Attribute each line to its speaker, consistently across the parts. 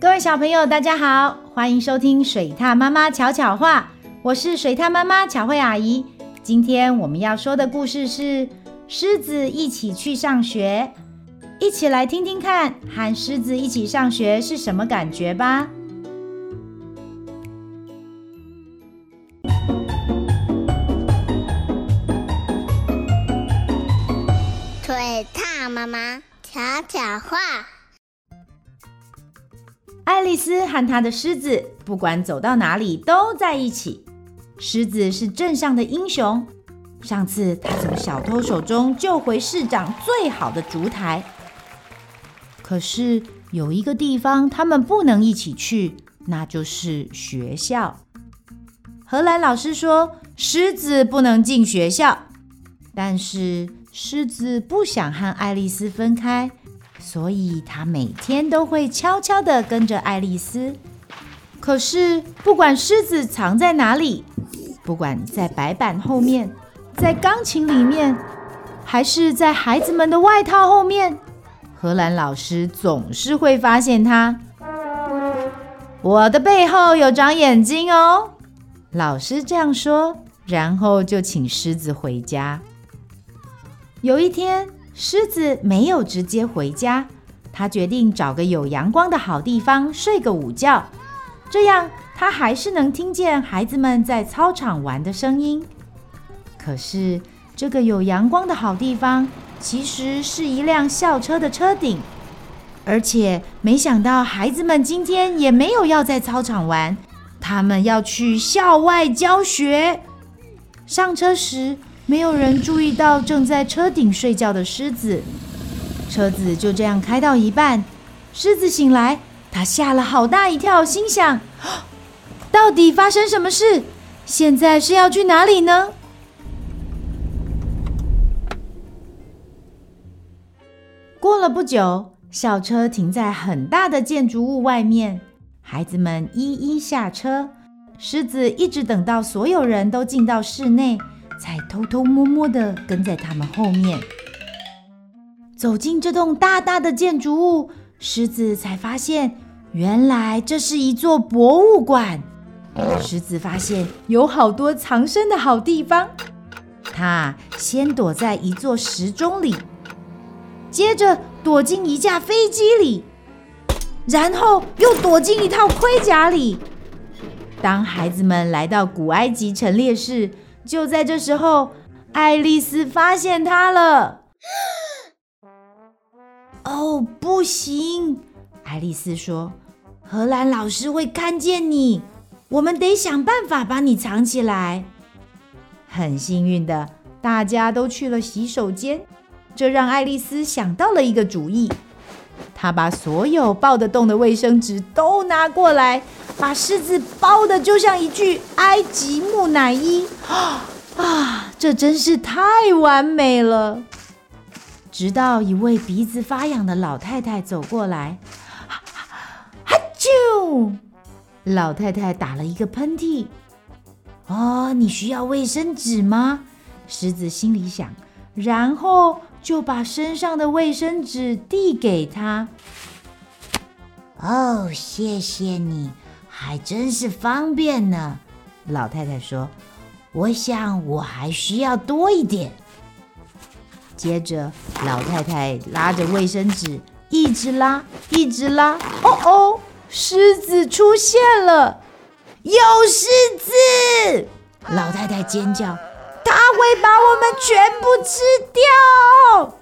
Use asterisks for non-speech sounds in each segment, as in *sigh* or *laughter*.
Speaker 1: 各位小朋友，大家好，欢迎收听水獭妈妈巧巧话，我是水獭妈妈巧慧阿姨。今天我们要说的故事是狮子一起去上学，一起来听听看，和狮子一起上学是什么感觉吧。
Speaker 2: 水獭妈妈巧巧话。
Speaker 1: 爱丽丝和她的狮子，不管走到哪里都在一起。狮子是镇上的英雄，上次他从小偷手中救回市长最好的烛台。可是有一个地方他们不能一起去，那就是学校。荷兰老师说，狮子不能进学校，但是狮子不想和爱丽丝分开。所以，他每天都会悄悄地跟着爱丽丝。可是，不管狮子藏在哪里，不管在白板后面，在钢琴里面，还是在孩子们的外套后面，荷兰老师总是会发现它。我的背后有长眼睛哦，老师这样说，然后就请狮子回家。有一天，狮子没有直接回家，他决定找个有阳光的好地方睡个午觉，这样他还是能听见孩子们在操场玩的声音。可是，这个有阳光的好地方其实是一辆校车的车顶，而且没想到孩子们今天也没有要在操场玩，他们要去校外教学。上车时，没有人注意到正在车顶睡觉的狮子，车子就这样开到一半，狮子醒来，它吓了好大一跳，心想：*gasps* 到底发生什么事？现在是要去哪里呢？过了不久，校车停在很大的建筑物外面，孩子们一一下车，狮子一直等到所有人都进到室内。才偷偷摸摸地跟在他们后面，走进这栋大大的建筑物，狮子才发现，原来这是一座博物馆。狮子发现有好多藏身的好地方，它先躲在一座时钟里，接着躲进一架飞机里，然后又躲进一套盔甲里。当孩子们来到古埃及陈列室。就在这时候，爱丽丝发现他了。哦，不行！爱丽丝说：“荷兰老师会看见你，我们得想办法把你藏起来。”很幸运的，大家都去了洗手间，这让爱丽丝想到了一个主意。他把所有抱得动的卫生纸都拿过来。把狮子包的就像一具埃及木乃伊 *gasps* 啊！这真是太完美了。直到一位鼻子发痒的老太太走过来，哈啾！老太太打了一个喷嚏。哦，你需要卫生纸吗？狮子心里想，然后就把身上的卫生纸递给他。哦，谢谢你。还真是方便呢，老太太说：“我想我还需要多一点。”接着，老太太拉着卫生纸，一直拉，一直拉。哦哦，狮子出现了！有狮子！老太太尖叫：“它会把我们全部吃掉！”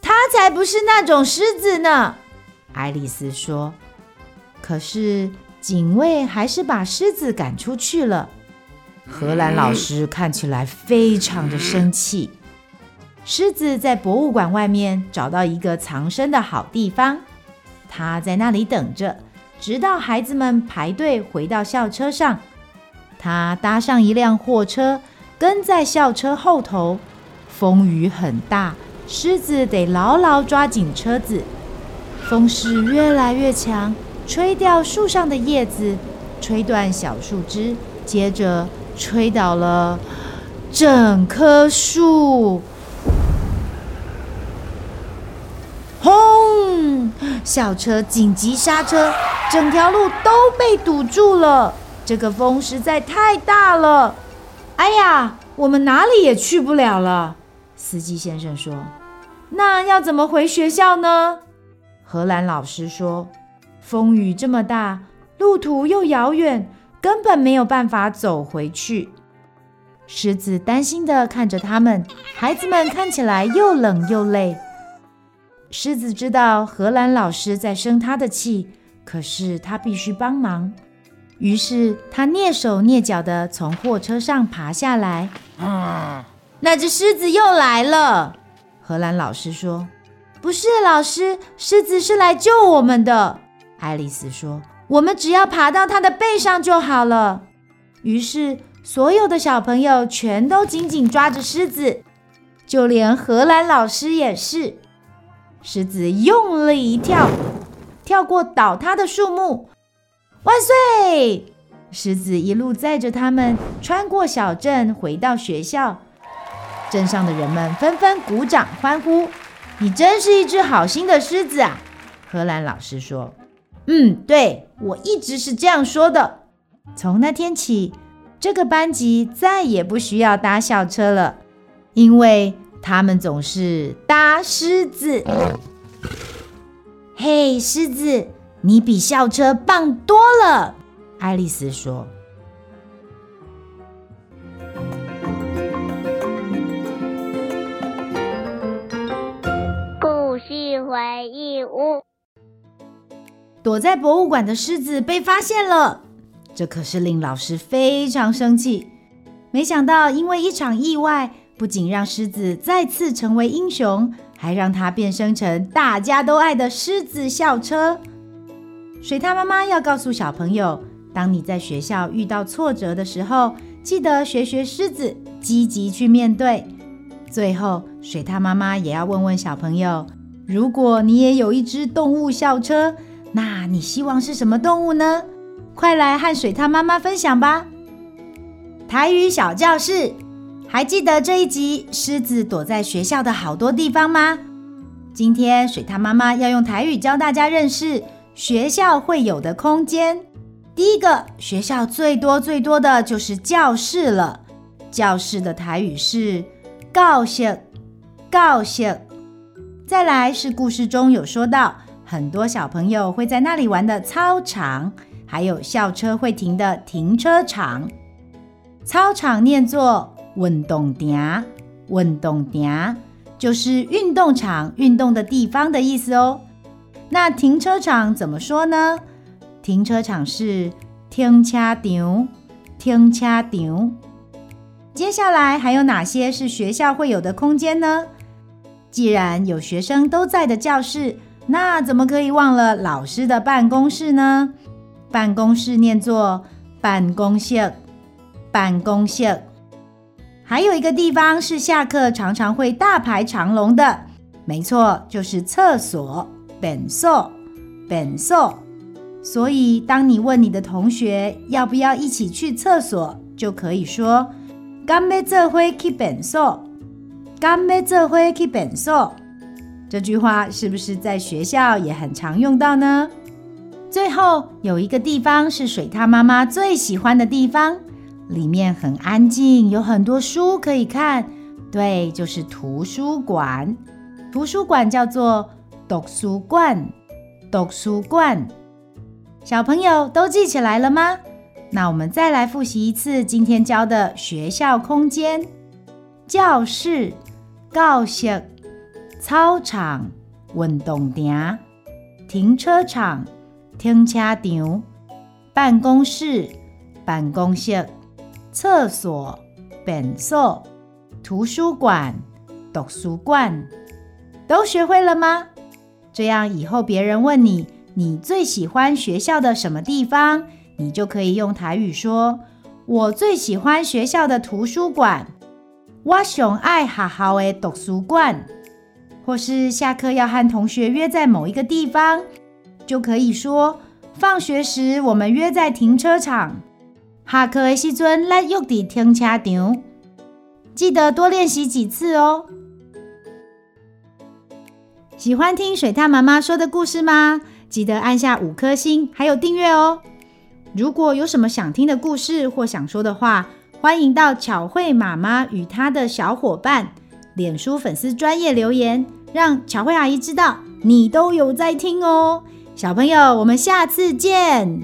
Speaker 1: 他才不是那种狮子呢，爱丽丝说。可是。警卫还是把狮子赶出去了。荷兰老师看起来非常的生气。狮子在博物馆外面找到一个藏身的好地方，他在那里等着，直到孩子们排队回到校车上。他搭上一辆货车，跟在校车后头。风雨很大，狮子得牢牢抓紧车子。风势越来越强。吹掉树上的叶子，吹断小树枝，接着吹倒了 *gasps* 整棵树。轰！校车紧急刹车，整条路都被堵住了。这个风实在太大了。哎呀，我们哪里也去不了了。司机先生说：“那要怎么回学校呢？”荷兰老师说：“风雨这么大，路途又遥远，根本没有办法走回去。”狮子担心地看着他们，孩子们看起来又冷又累。狮子知道荷兰老师在生他的气，可是他必须帮忙。于是他蹑手蹑脚地从货车上爬下来。啊，那只狮子又来了。荷兰老师说：“不是，老师，狮子是来救我们的。”爱丽丝说：“我们只要爬到它的背上就好了。”于是。所有的小朋友全都紧紧抓着狮子，就连荷兰老师也是。狮子用力一跳，跳过倒塌的树木。万岁！狮子一路载着他们穿过小镇，回到学校。镇上的人们纷纷鼓掌欢呼：“你真是一只好心的狮子啊！”荷兰老师说：“嗯，对，我一直是这样说的。”从那天起。这个班级再也不需要搭校车了，因为他们总是搭狮子。嘿，狮子，你比校车棒多了，爱丽丝说。
Speaker 2: 故事回忆屋，
Speaker 1: 躲在博物馆的狮子被发现了。这可是令老师非常生气。没想到，因为一场意外，不仅让狮子再次成为英雄，还让它变身成大家都爱的狮子校车。水獭妈妈要告诉小朋友：当你在学校遇到挫折的时候，记得学学狮子，积极去面对。最后，水獭妈妈也要问问小朋友：如果你也有一只动物校车，那你希望是什么动物呢？快来和水獭妈妈分享吧！台语小教室，还记得这一集狮子躲在学校的好多地方吗？今天水獭妈妈要用台语教大家认识学校会有的空间。第一个，学校最多最多的就是教室了。教室的台语是教室，教室。再来是故事中有说到，很多小朋友会在那里玩的操场。还有校车会停的停车场，操场念作运动场，运动场就是运动场、运动的地方的意思哦。那停车场怎么说呢？停车场是停车场，停车场。接下来还有哪些是学校会有的空间呢？既然有学生都在的教室，那怎么可以忘了老师的办公室呢？办公室念作办公室，办公室。还有一个地方是下课常常会大排长龙的，没错，就是厕所，本所，本所。所以，当你问你的同学要不要一起去厕所，就可以说“甘要做伙去本所”，“甘要做伙去本所”。这句话是不是在学校也很常用到呢？最后有一个地方是水獭妈妈最喜欢的地方，里面很安静，有很多书可以看。对，就是图书馆。图书馆叫做读书馆，读书馆。小朋友都记起来了吗？那我们再来复习一次今天教的学校空间：教室、教室、操场、运动场、停车场。停车场、办公室、办公室、厕所、便所、图书馆、读书馆，都学会了吗？这样以后别人问你，你最喜欢学校的什么地方，你就可以用台语说：“我最喜欢学校的图书馆。”我熊爱学校的图书馆，或是下课要和同学约在某一个地方。就可以说，放学时我们约在停车场。下课的时阵，来约在停车场。记得多练习几次哦。喜欢听水獭妈妈说的故事吗？记得按下五颗星，还有订阅哦。如果有什么想听的故事或想说的话，欢迎到巧慧妈妈与她的小伙伴脸书粉丝专业留言，让巧慧阿姨知道你都有在听哦。小朋友，我们下次见。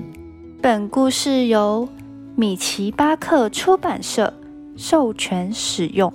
Speaker 3: 本故事由米奇巴克出版社授权使用。